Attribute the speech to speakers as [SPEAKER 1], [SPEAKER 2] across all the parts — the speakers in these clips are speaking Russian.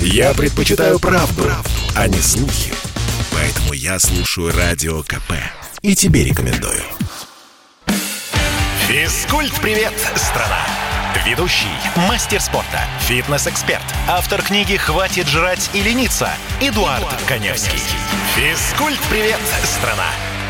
[SPEAKER 1] Я предпочитаю правду, правду, а не слухи. Поэтому я слушаю Радио КП. И тебе рекомендую. Физкульт-привет, страна! Ведущий, мастер спорта, фитнес-эксперт, автор книги «Хватит жрать и лениться» Эдуард, Эдуард Коневский. Физкульт-привет, страна!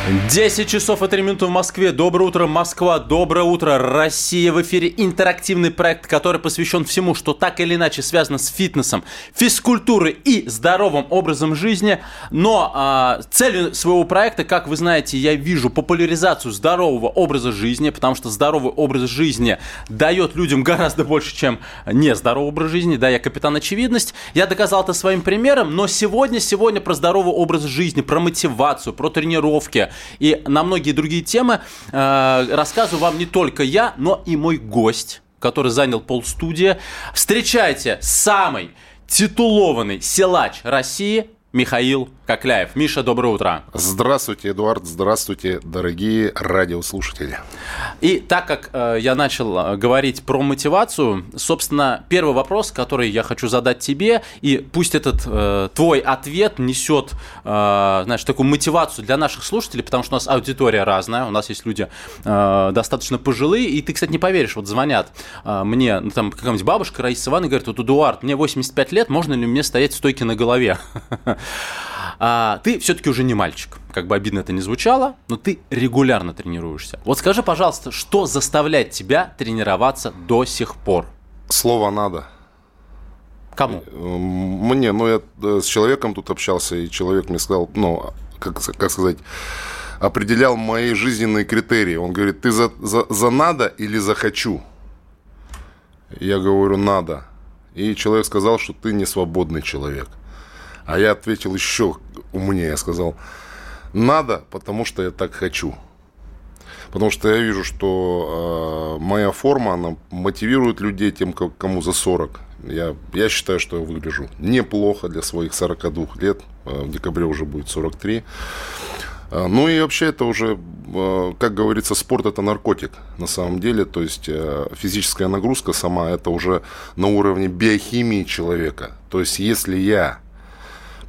[SPEAKER 2] 10 часов и 3 минуты в Москве. Доброе утро, Москва. Доброе утро, Россия. В эфире интерактивный проект, который посвящен всему, что так или иначе связано с фитнесом, физкультурой и здоровым образом жизни. Но а, целью своего проекта, как вы знаете, я вижу популяризацию здорового образа жизни, потому что здоровый образ жизни дает людям гораздо больше, чем нездоровый образ жизни. Да, я капитан очевидность. Я доказал это своим примером, но сегодня, сегодня про здоровый образ жизни, про мотивацию, про тренировки, и на многие другие темы э, рассказываю вам не только я, но и мой гость, который занял полстудия. Встречайте самый титулованный силач России Михаил Кокляев. Миша, доброе утро.
[SPEAKER 3] Здравствуйте, Эдуард. Здравствуйте, дорогие радиослушатели.
[SPEAKER 2] И так как э, я начал э, говорить про мотивацию, собственно, первый вопрос, который я хочу задать тебе, и пусть этот э, твой ответ несет, э, знаешь, такую мотивацию для наших слушателей, потому что у нас аудитория разная, у нас есть люди э, достаточно пожилые, и ты, кстати, не поверишь, вот звонят э, мне, ну, там, какая-нибудь бабушка Раиса Ивановна говорит, вот, Эдуард, мне 85 лет, можно ли мне стоять стойки на голове? а, ты все-таки уже не мальчик. Как бы обидно это не звучало, но ты регулярно тренируешься. Вот скажи, пожалуйста, что заставляет тебя тренироваться до сих пор?
[SPEAKER 3] Слово «надо».
[SPEAKER 2] Кому?
[SPEAKER 3] Мне, ну я э, с человеком тут общался, и человек мне сказал, ну, как, как сказать, определял мои жизненные критерии. Он говорит, ты за, за, за надо или за хочу? Я говорю, надо. И человек сказал, что ты не свободный человек. А я ответил еще умнее. Я сказал, надо, потому что я так хочу. Потому что я вижу, что э, моя форма, она мотивирует людей тем, кому за 40. Я, я считаю, что я выгляжу неплохо для своих 42 лет. Э, в декабре уже будет 43. Э, ну и вообще это уже, э, как говорится, спорт это наркотик на самом деле. То есть физическая нагрузка сама это уже на уровне биохимии человека. То есть если я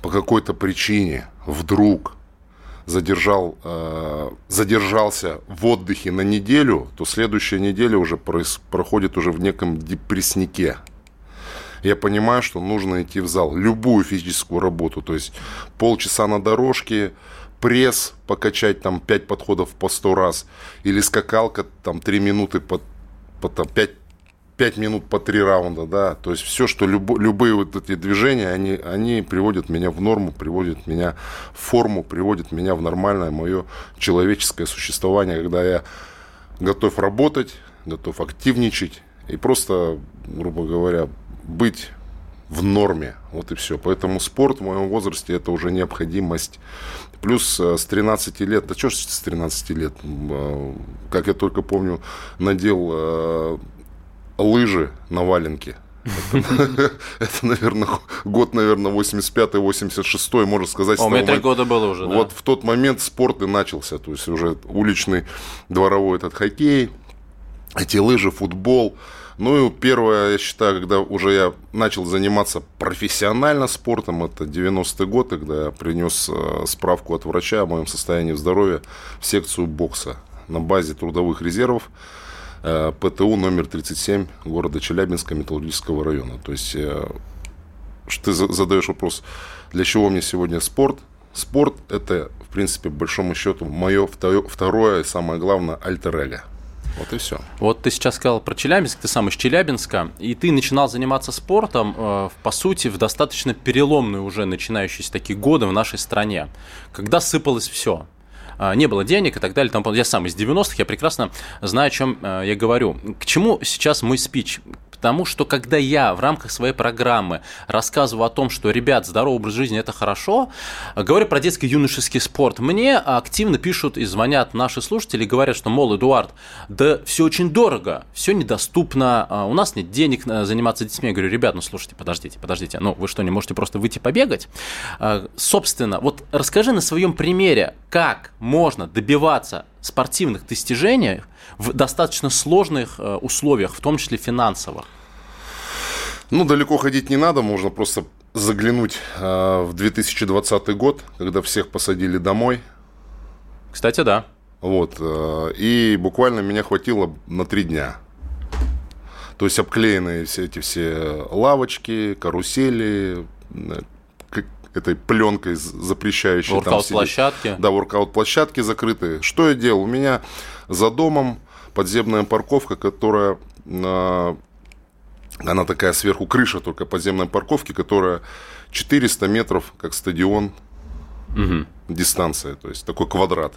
[SPEAKER 3] по какой-то причине вдруг задержал, э, задержался в отдыхе на неделю, то следующая неделя уже проис, проходит уже в неком депресснике. Я понимаю, что нужно идти в зал. Любую физическую работу. То есть полчаса на дорожке, пресс покачать там 5 подходов по 100 раз. Или скакалка там 3 минуты по, по там, 5 5 минут по 3 раунда, да, то есть все, что любо, любые вот эти движения, они, они приводят меня в норму, приводят меня в форму, приводят меня в нормальное мое человеческое существование, когда я готов работать, готов активничать и просто, грубо говоря, быть в норме. Вот и все. Поэтому спорт в моем возрасте это уже необходимость. Плюс э, с 13 лет, да что ж с 13 лет, э, как я только помню, надел э, лыжи на валенке. Это, наверное, год, наверное, 85-86, можно сказать.
[SPEAKER 2] у меня три года было уже,
[SPEAKER 3] Вот в тот момент спорт и начался. То есть уже уличный дворовой этот хоккей, эти лыжи, футбол. Ну и первое, я считаю, когда уже я начал заниматься профессионально спортом, это 90-й год, когда я принес э, справку от врача о моем состоянии здоровья в секцию бокса на базе трудовых резервов. Э, ПТУ номер 37 города Челябинска, Металлургического района. То есть э, ты задаешь вопрос, для чего мне сегодня спорт? Спорт – это, в принципе, по большому счету, мое второе и самое главное альтер-эго. Вот и все.
[SPEAKER 2] Вот ты сейчас сказал про Челябинск, ты сам из Челябинска, и ты начинал заниматься спортом, э, по сути, в достаточно переломные уже начинающиеся такие годы в нашей стране, когда сыпалось все. А, не было денег и так далее. Там, я сам из 90-х, я прекрасно знаю, о чем э, я говорю. К чему сейчас мой спич? Потому что когда я в рамках своей программы рассказываю о том, что, ребят, здоровый образ жизни – это хорошо, говорю про детско-юношеский спорт, мне активно пишут и звонят наши слушатели и говорят, что, мол, Эдуард, да все очень дорого, все недоступно, а у нас нет денег э, заниматься детьми. Я говорю, ребят, ну слушайте, подождите, подождите, ну вы что, не можете просто выйти побегать? А, собственно, вот расскажи на своем примере, как можно добиваться спортивных достижений в достаточно сложных э, условиях, в том числе финансовых?
[SPEAKER 3] Ну, далеко ходить не надо, можно просто заглянуть э, в 2020 год, когда всех посадили домой.
[SPEAKER 2] Кстати, да.
[SPEAKER 3] Вот. Э, и буквально меня хватило на три дня. То есть обклеенные все эти все лавочки, карусели, э, этой пленкой запрещающей.
[SPEAKER 2] Воркаут-площадки.
[SPEAKER 3] Да, воркаут-площадки закрытые. Что я делал? У меня за домом подземная парковка, которая э, она такая сверху крыша только подземной парковки, которая 400 метров, как стадион, угу. дистанция, то есть такой квадрат.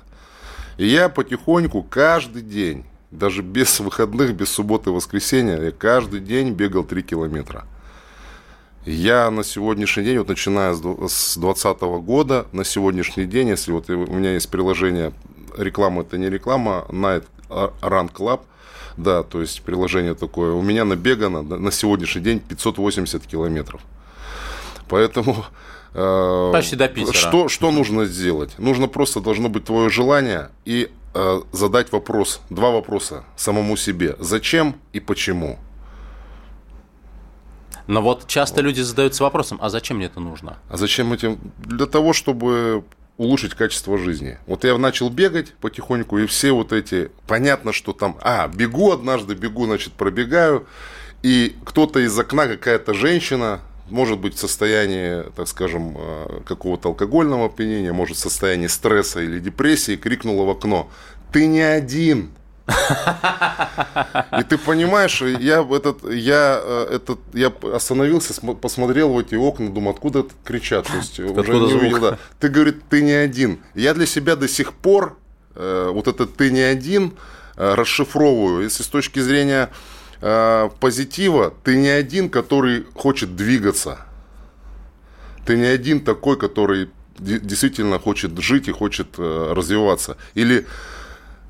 [SPEAKER 3] И я потихоньку каждый день, даже без выходных, без субботы и воскресенья, я каждый день бегал 3 километра. Я на сегодняшний день, вот начиная с 2020 года, на сегодняшний день, если вот у меня есть приложение, реклама это не реклама, Night Run Club, да, то есть приложение такое. У меня набегано на сегодняшний день 580 километров. Поэтому...
[SPEAKER 2] Э, Почти до Питера.
[SPEAKER 3] Что, что нужно сделать? Нужно просто, должно быть твое желание и э, задать вопрос, два вопроса самому себе. Зачем и почему?
[SPEAKER 2] Но вот часто люди задаются вопросом, а зачем мне это нужно?
[SPEAKER 3] А зачем этим? Для того, чтобы улучшить качество жизни. Вот я начал бегать потихоньку, и все вот эти, понятно, что там, а, бегу однажды, бегу, значит, пробегаю, и кто-то из окна, какая-то женщина, может быть в состоянии, так скажем, э, какого-то алкогольного опьянения, может в состоянии стресса или депрессии, крикнула в окно, ты не один, и ты понимаешь, я этот, я э, этот, я остановился, посмотрел в эти окна, думаю, откуда кричат, то есть уже не увидел. Да. Ты говорит, ты не один. Я для себя до сих пор э, вот этот ты не один э, расшифровываю. Если с точки зрения позитива, ты не один, который хочет двигаться. Ты не один такой, который действительно хочет жить и хочет развиваться. Или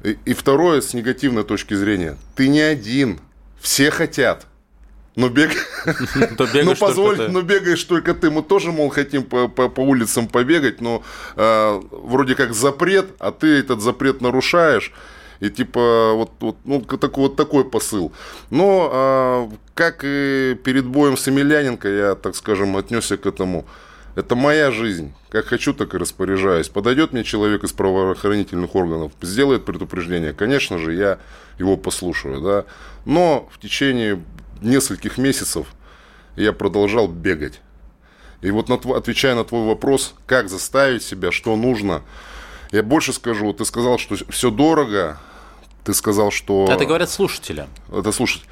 [SPEAKER 3] и, и второе, с негативной точки зрения, ты не один, все хотят. Но, бег... но позволь, только но бегаешь только ты. Мы тоже, мол, хотим по, по, по улицам побегать, но э, вроде как запрет, а ты этот запрет нарушаешь. И типа вот, вот ну, такой, вот такой посыл. Но э, как и перед боем с Емельяненко, я, так скажем, отнесся к этому это моя жизнь. Как хочу, так и распоряжаюсь. Подойдет мне человек из правоохранительных органов, сделает предупреждение. Конечно же, я его послушаю. Да? Но в течение нескольких месяцев я продолжал бегать. И вот на, отвечая на твой вопрос, как заставить себя, что нужно, я больше скажу. Ты сказал, что все дорого. Ты сказал, что...
[SPEAKER 2] Это говорят слушатели.
[SPEAKER 3] Это слушатели.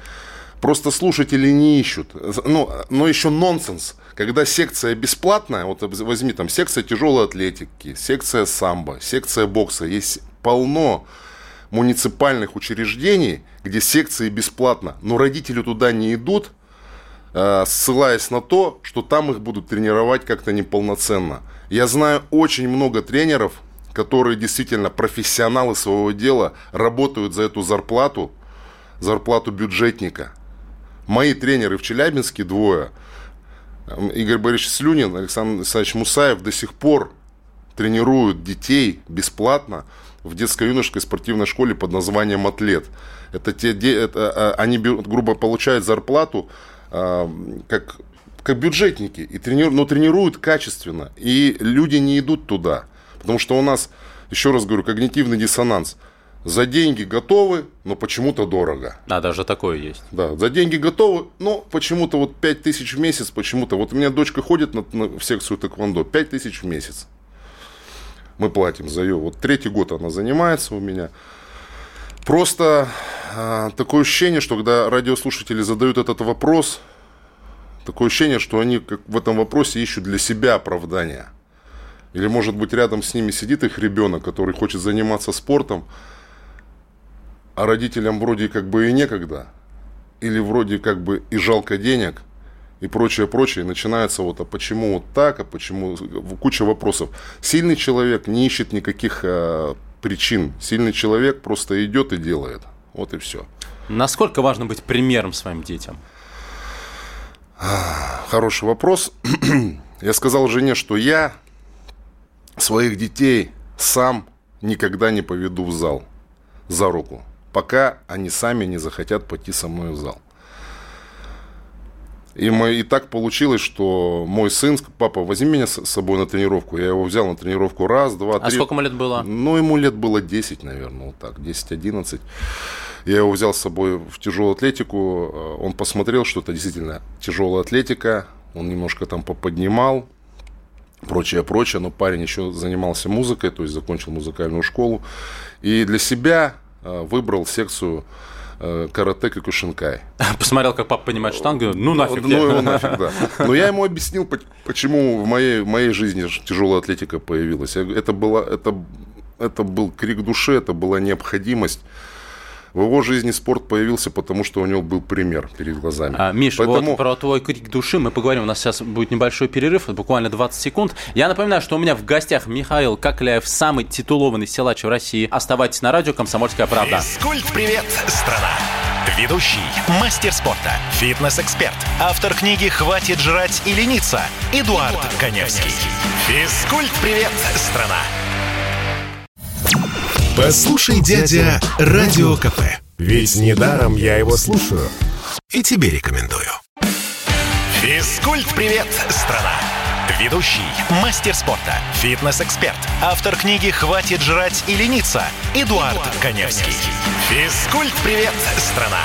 [SPEAKER 3] Просто слушатели не ищут. Ну, но еще нонсенс. Когда секция бесплатная, вот возьми там секция тяжелой атлетики, секция самбо, секция бокса, есть полно муниципальных учреждений, где секции бесплатно, но родители туда не идут, э, ссылаясь на то, что там их будут тренировать как-то неполноценно. Я знаю очень много тренеров, которые действительно профессионалы своего дела, работают за эту зарплату, зарплату бюджетника. Мои тренеры в Челябинске двое – Игорь Борисович Слюнин, Александр Александрович Мусаев до сих пор тренируют детей бесплатно в детско-юношеской спортивной школе под названием «Атлет». Это те, это, а, они, грубо, получают зарплату а, как, как бюджетники, и тренируют, но тренируют качественно. И люди не идут туда. Потому что у нас, еще раз говорю, когнитивный диссонанс – за деньги готовы, но почему-то дорого.
[SPEAKER 2] А, даже такое есть.
[SPEAKER 3] Да, за деньги готовы, но почему-то вот 5 тысяч в месяц, почему-то. Вот у меня дочка ходит на, на, в секцию тэквондо, 5 тысяч в месяц. Мы платим за ее. Вот третий год она занимается у меня. Просто а, такое ощущение, что когда радиослушатели задают этот вопрос, такое ощущение, что они как в этом вопросе ищут для себя оправдания. Или, может быть, рядом с ними сидит их ребенок, который хочет заниматься спортом, а родителям вроде как бы и некогда, или вроде как бы и жалко денег, и прочее, прочее. начинается вот, а почему вот так, а почему... Куча вопросов. Сильный человек не ищет никаких а, причин. Сильный человек просто идет и делает. Вот и все.
[SPEAKER 2] Насколько важно быть примером своим детям?
[SPEAKER 3] Хороший вопрос. Я сказал жене, что я своих детей сам никогда не поведу в зал за руку пока они сами не захотят пойти со мной в зал. И, мы, и так получилось, что мой сын, папа, возьми меня с собой на тренировку. Я его взял на тренировку раз, два,
[SPEAKER 2] а
[SPEAKER 3] три.
[SPEAKER 2] А сколько ему лет было?
[SPEAKER 3] Ну, ему лет было 10, наверное, вот так, 10-11. Я его взял с собой в тяжелую атлетику. Э, он посмотрел, что это действительно тяжелая атлетика. Он немножко там поподнимал, прочее, прочее. Но парень еще занимался музыкой, то есть закончил музыкальную школу. И для себя выбрал секцию э, карате Кюкушинкай.
[SPEAKER 2] Посмотрел, как папа понимает штангу, ну нафиг.
[SPEAKER 3] Ну его нафиг, да. Но я ему объяснил, почему в моей, в моей жизни тяжелая атлетика появилась. Это, было, это, это был крик души, это была необходимость. В его жизни спорт появился, потому что у него был пример перед глазами.
[SPEAKER 2] А, Миш, Поэтому... вот про твой крик души мы поговорим. У нас сейчас будет небольшой перерыв, буквально 20 секунд. Я напоминаю, что у меня в гостях Михаил Кокляев, самый титулованный силач в России. Оставайтесь на радио «Комсомольская правда».
[SPEAKER 1] Физкульт-привет, страна! Ведущий, мастер спорта, фитнес-эксперт, автор книги «Хватит жрать и лениться» Эдуард, Эдуард Коневский. Физкульт-привет, страна!
[SPEAKER 4] Послушай, дядя, Радио КП. Ведь недаром я его слушаю. И тебе рекомендую.
[SPEAKER 1] Физкульт-привет, страна! Ведущий, мастер спорта, фитнес-эксперт, автор книги «Хватит жрать и лениться» Эдуард, Эдуард Коневский. Физкульт-привет, страна!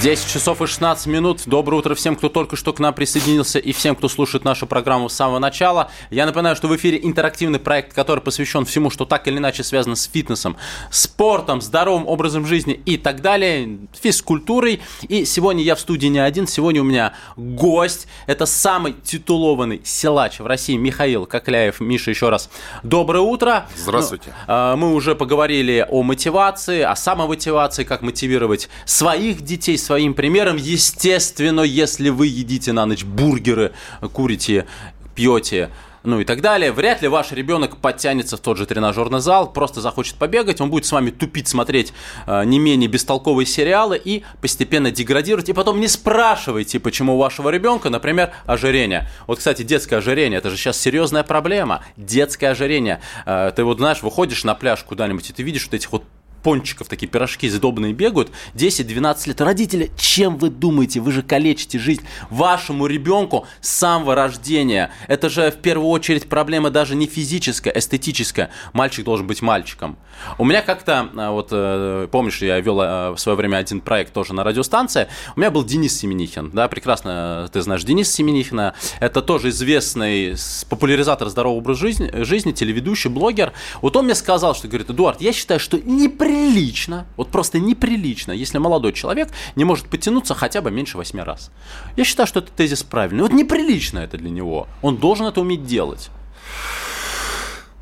[SPEAKER 2] 10 часов и 16 минут. Доброе утро всем, кто только что к нам присоединился и всем, кто слушает нашу программу с самого начала. Я напоминаю, что в эфире интерактивный проект, который посвящен всему, что так или иначе связано с фитнесом, спортом, здоровым образом жизни и так далее, физкультурой. И сегодня я в студии не один, сегодня у меня гость. Это самый титулованный силач в России Михаил Кокляев. Миша, еще раз доброе утро.
[SPEAKER 3] Здравствуйте. Ну,
[SPEAKER 2] а, мы уже поговорили о мотивации, о самомотивации, как мотивировать своих детей, детей своим примером. Естественно, если вы едите на ночь бургеры, курите, пьете, ну и так далее. Вряд ли ваш ребенок подтянется в тот же тренажерный зал, просто захочет побегать, он будет с вами тупить, смотреть э, не менее бестолковые сериалы и постепенно деградировать. И потом не спрашивайте, почему у вашего ребенка, например, ожирение. Вот, кстати, детское ожирение, это же сейчас серьезная проблема. Детское ожирение. Э, ты вот знаешь, выходишь на пляж куда-нибудь, и ты видишь вот этих вот пончиков, такие пирожки сдобные бегают, 10-12 лет. Родители, чем вы думаете? Вы же калечите жизнь вашему ребенку с самого рождения. Это же в первую очередь проблема даже не физическая, эстетическая. Мальчик должен быть мальчиком. У меня как-то, а, вот э, помнишь, я вел э, в свое время один проект тоже на радиостанции, у меня был Денис Семенихин, да, прекрасно ты знаешь Дениса Семенихина, это тоже известный популяризатор здорового образа жизни, жизни, телеведущий, блогер. Вот он мне сказал, что, говорит, Эдуард, я считаю, что не неприлично, вот просто неприлично, если молодой человек не может подтянуться хотя бы меньше восьми раз. Я считаю, что этот тезис правильный. Вот неприлично это для него. Он должен это уметь делать.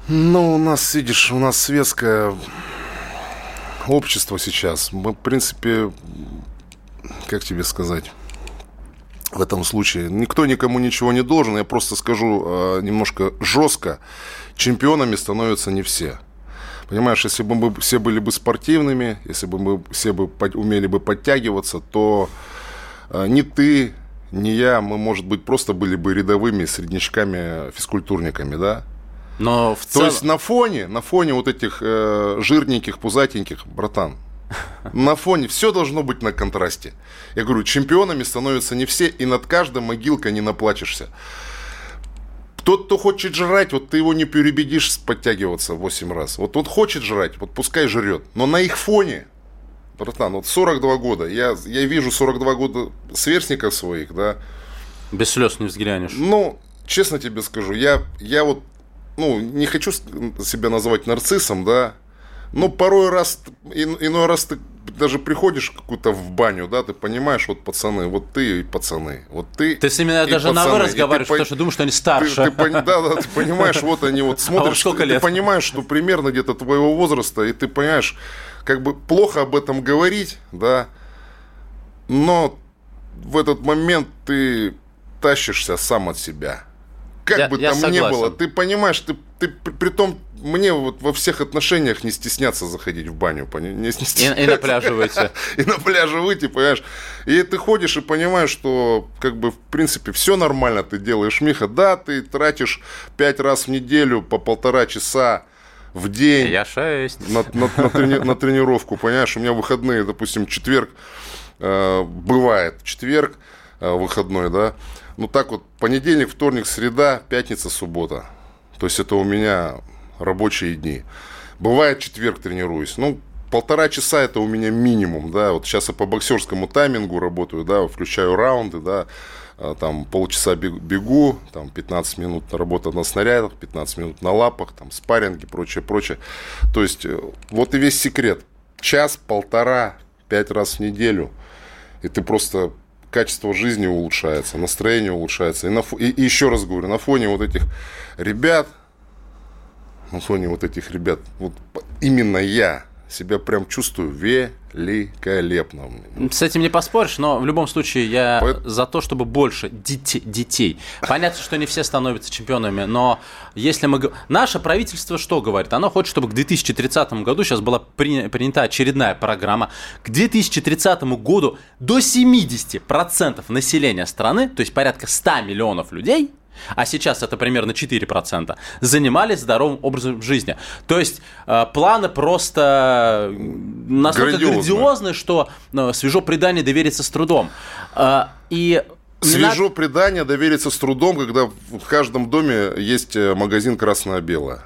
[SPEAKER 3] Ну, у нас, видишь, у нас светское общество сейчас. Мы, в принципе, как тебе сказать, в этом случае никто никому ничего не должен. Я просто скажу э, немножко жестко. Чемпионами становятся не все. Понимаешь, если бы мы все были бы спортивными, если бы мы все бы умели бы подтягиваться, то э, ни ты, ни я, мы, может быть, просто были бы рядовыми среднячками, физкультурниками, да?
[SPEAKER 2] Но в
[SPEAKER 3] цел... То есть на фоне, на фоне вот этих э, жирненьких, пузатеньких, братан, на фоне все должно быть на контрасте. Я говорю, чемпионами становятся не все, и над каждой могилкой не наплачешься. Тот, кто хочет жрать, вот ты его не перебедишь подтягиваться 8 раз. Вот он хочет жрать, вот пускай жрет. Но на их фоне, братан, вот 42 года, я, я вижу 42 года сверстников своих, да.
[SPEAKER 2] Без слез не взглянешь.
[SPEAKER 3] Ну, честно тебе скажу, я, я вот, ну, не хочу себя называть нарциссом, да, но порой раз, иной раз ты даже приходишь какую-то в баню, да, ты понимаешь, вот пацаны, вот ты и пацаны, вот ты.
[SPEAKER 2] Ты с ними даже пацаны, на вы разговариваешь, потому что думаешь, что они старше.
[SPEAKER 3] Ты, ты, да, да, ты понимаешь, вот они вот смотришь, а сколько лет? ты понимаешь, что примерно где-то твоего возраста, и ты понимаешь, как бы плохо об этом говорить, да, но в этот момент ты тащишься сам от себя. Как я, бы там согласен. ни было, ты понимаешь, ты, ты при том мне вот во всех отношениях не стесняться заходить в баню. Не
[SPEAKER 2] стесняться. И, и на пляже выйти.
[SPEAKER 3] И на пляже выйти, понимаешь. И ты ходишь и понимаешь, что как бы в принципе все нормально ты делаешь. Миха, да, ты тратишь пять раз в неделю по полтора часа в день.
[SPEAKER 2] Я шесть.
[SPEAKER 3] На, на, на, трени, на тренировку, понимаешь. У меня выходные, допустим, четверг э, бывает. Четверг э, выходной, да. Ну так вот, понедельник, вторник, среда, пятница, суббота. То есть это у меня рабочие дни. Бывает четверг тренируюсь. Ну, полтора часа это у меня минимум, да. Вот сейчас я по боксерскому таймингу работаю, да, включаю раунды, да. А, там полчаса бегу, там 15 минут работа на снарядах, 15 минут на лапах, там спарринги, прочее, прочее. То есть э, вот и весь секрет. Час, полтора, пять раз в неделю. И ты просто качество жизни улучшается, настроение улучшается. И, на, и, и еще раз говорю, на фоне вот этих ребят, на фоне вот этих ребят, вот именно я себя прям чувствую великолепно.
[SPEAKER 2] С этим не поспоришь, но в любом случае я По... за то, чтобы больше детей, детей. Понятно, что не все становятся чемпионами, но если мы... Наше правительство что говорит? Оно хочет, чтобы к 2030 году, сейчас была принята очередная программа, к 2030 году до 70% населения страны, то есть порядка 100 миллионов людей, а сейчас это примерно 4%, занимались здоровым образом жизни. То есть э, планы просто настолько грандиозные, что э, свежо предание довериться с трудом. Э,
[SPEAKER 3] и Свежо надо... предание довериться с трудом, когда в каждом доме есть э, магазин красное-белое.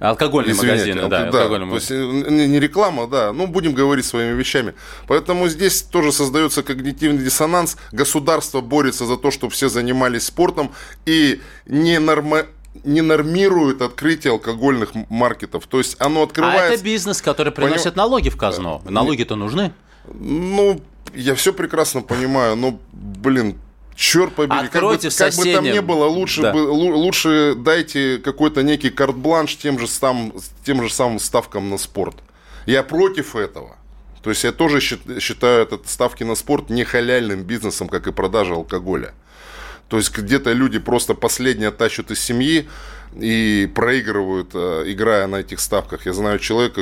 [SPEAKER 2] Алкогольные Извините, магазины, алк... да.
[SPEAKER 3] да алкогольные то есть э, не реклама, да. Ну, будем говорить своими вещами. Поэтому здесь тоже создается когнитивный диссонанс. Государство борется за то, чтобы все занимались спортом и не норма не нормирует открытие алкогольных маркетов. То есть оно открывается... А
[SPEAKER 2] это бизнес, который приносит Поним... налоги в казну. Налоги-то нужны.
[SPEAKER 3] Ну, я все прекрасно понимаю, но, блин, Черт побери, как бы, как бы там ни было, лучше, да. бы, лучше дайте какой-то некий карт-бланш тем же, сам, тем же самым ставкам на спорт. Я против этого. То есть я тоже считаю этот ставки на спорт не халяльным бизнесом, как и продажа алкоголя. То есть где-то люди просто последнее тащат из семьи, и проигрывают, э, играя на этих ставках. Я знаю человека,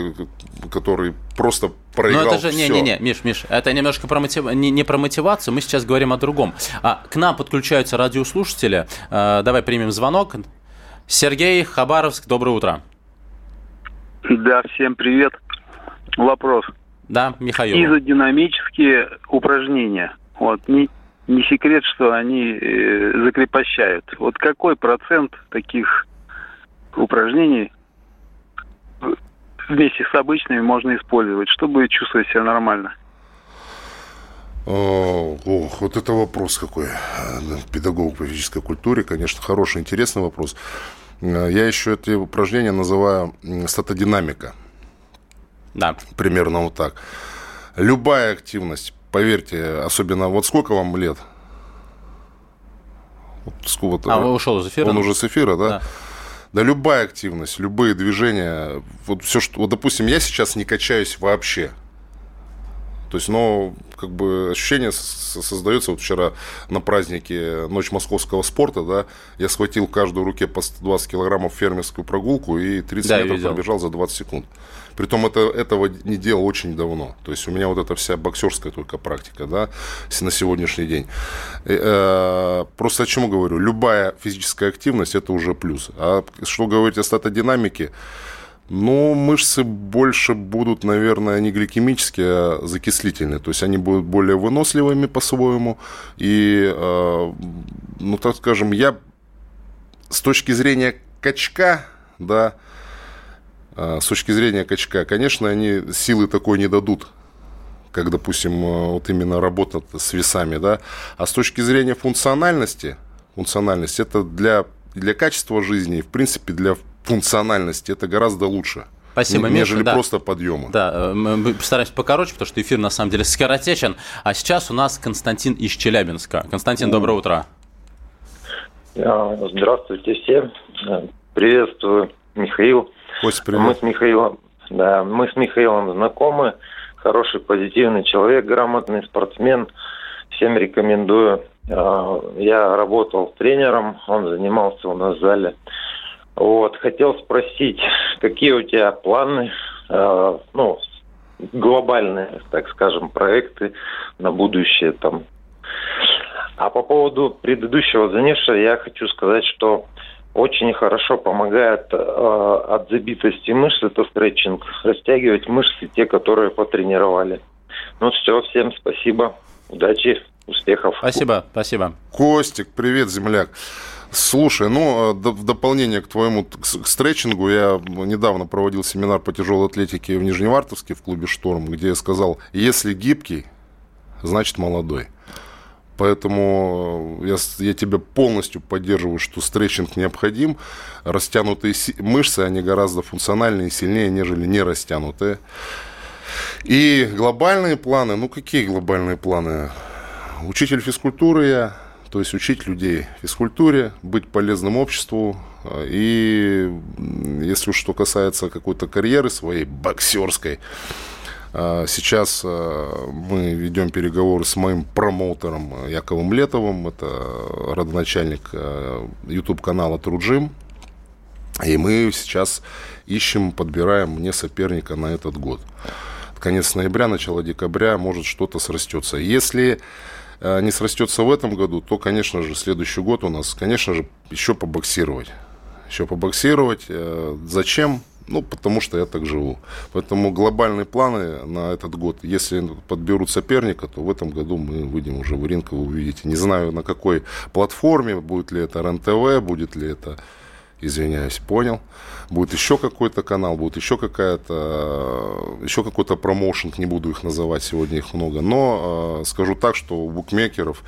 [SPEAKER 3] который просто проиграл Но это же,
[SPEAKER 2] не-не-не, Миш, Миш, это немножко про мотив... не, не про мотивацию, мы сейчас говорим о другом. А, к нам подключаются радиослушатели. А, давай примем звонок. Сергей Хабаровск, доброе утро.
[SPEAKER 5] Да, всем привет. Вопрос.
[SPEAKER 2] Да, Михаил.
[SPEAKER 5] Изодинамические упражнения. Вот, не, не секрет, что они э, закрепощают. Вот какой процент таких упражнений вместе с обычными можно использовать, чтобы чувствовать себя нормально?
[SPEAKER 3] Ох, вот это вопрос какой. Педагог по физической культуре, конечно, хороший, интересный вопрос. Я еще эти упражнения называю статодинамика. Да. Примерно вот так. Любая активность, поверьте, особенно... Вот сколько вам лет?
[SPEAKER 2] Вот, сколько а, ушел из эфира?
[SPEAKER 3] Он уже с эфира, да? Да. Да любая активность, любые движения, вот все, что, вот, допустим, я сейчас не качаюсь вообще. То есть, но как бы ощущение создается. Вот вчера на празднике Ночь московского спорта, да, я схватил в каждой руке по 120 килограммов фермерскую прогулку и 30 да, метров пробежал за 20 секунд. Притом это, этого не делал очень давно. То есть у меня вот эта вся боксерская только практика, да, на сегодняшний день. Э, просто о чем говорю? Любая физическая активность – это уже плюс. А что говорить о статодинамике? Ну, мышцы больше будут, наверное, не гликемические, а закислительные. То есть они будут более выносливыми по-своему. И, э, ну, так скажем, я с точки зрения качка, да, с точки зрения качка, конечно, они силы такой не дадут, как, допустим, э, вот именно работа с весами, да. А с точки зрения функциональности, функциональности, это для, для качества жизни, в принципе, для функциональности это гораздо лучше.
[SPEAKER 2] Спасибо,
[SPEAKER 3] нежели
[SPEAKER 2] Миша, да.
[SPEAKER 3] просто подъемы.
[SPEAKER 2] Да, э, мы постараемся покороче, потому что эфир на самом деле скоротечен. А сейчас у нас Константин из Челябинска. Константин, доброе утро.
[SPEAKER 6] Здравствуйте всем. Приветствую, Михаил.
[SPEAKER 3] Костя, привет.
[SPEAKER 6] Мы с Михаилом, да, мы с Михаилом знакомы. Хороший, позитивный человек, грамотный спортсмен. Всем рекомендую. А, я работал тренером, он занимался у нас в зале. Вот, хотел спросить, какие у тебя планы, а, ну, глобальные, так скажем, проекты на будущее там. А по поводу предыдущего занятия я хочу сказать, что очень хорошо помогает э, от забитости мышц, это стретчинг, растягивать мышцы, те, которые потренировали. Ну все, всем спасибо, удачи. Успехов.
[SPEAKER 2] Спасибо, спасибо.
[SPEAKER 3] Костик, привет, земляк. Слушай, ну, в дополнение к твоему к стретчингу, я недавно проводил семинар по тяжелой атлетике в Нижневартовске в клубе «Шторм», где я сказал, если гибкий, значит молодой. Поэтому я, я тебя полностью поддерживаю, что стретчинг необходим. Растянутые мышцы, они гораздо функциональнее и сильнее, нежели не растянутые. И глобальные планы, ну какие глобальные планы? Учитель физкультуры я, то есть учить людей физкультуре, быть полезным обществу. И если уж что касается какой-то карьеры своей боксерской, сейчас а, мы ведем переговоры с моим промоутером Яковом Летовым, это родоначальник YouTube-канала Труджим. И мы сейчас ищем, подбираем мне соперника на этот год. Конец ноября, начало декабря, может что-то срастется. Если а, не срастется в этом году, то, конечно же, следующий год у нас, конечно же, еще побоксировать. Еще побоксировать. Э, зачем? Ну, потому что я так живу. Поэтому глобальные планы на этот год, если подберут соперника, то в этом году мы выйдем уже в ринг, вы увидите. Не знаю, на какой платформе, будет ли это РЕН-ТВ, будет ли это, извиняюсь, понял. Будет еще какой-то канал, будет еще какая-то, еще какой-то промоушен, не буду их называть, сегодня их много. Но э, скажу так, что у букмекеров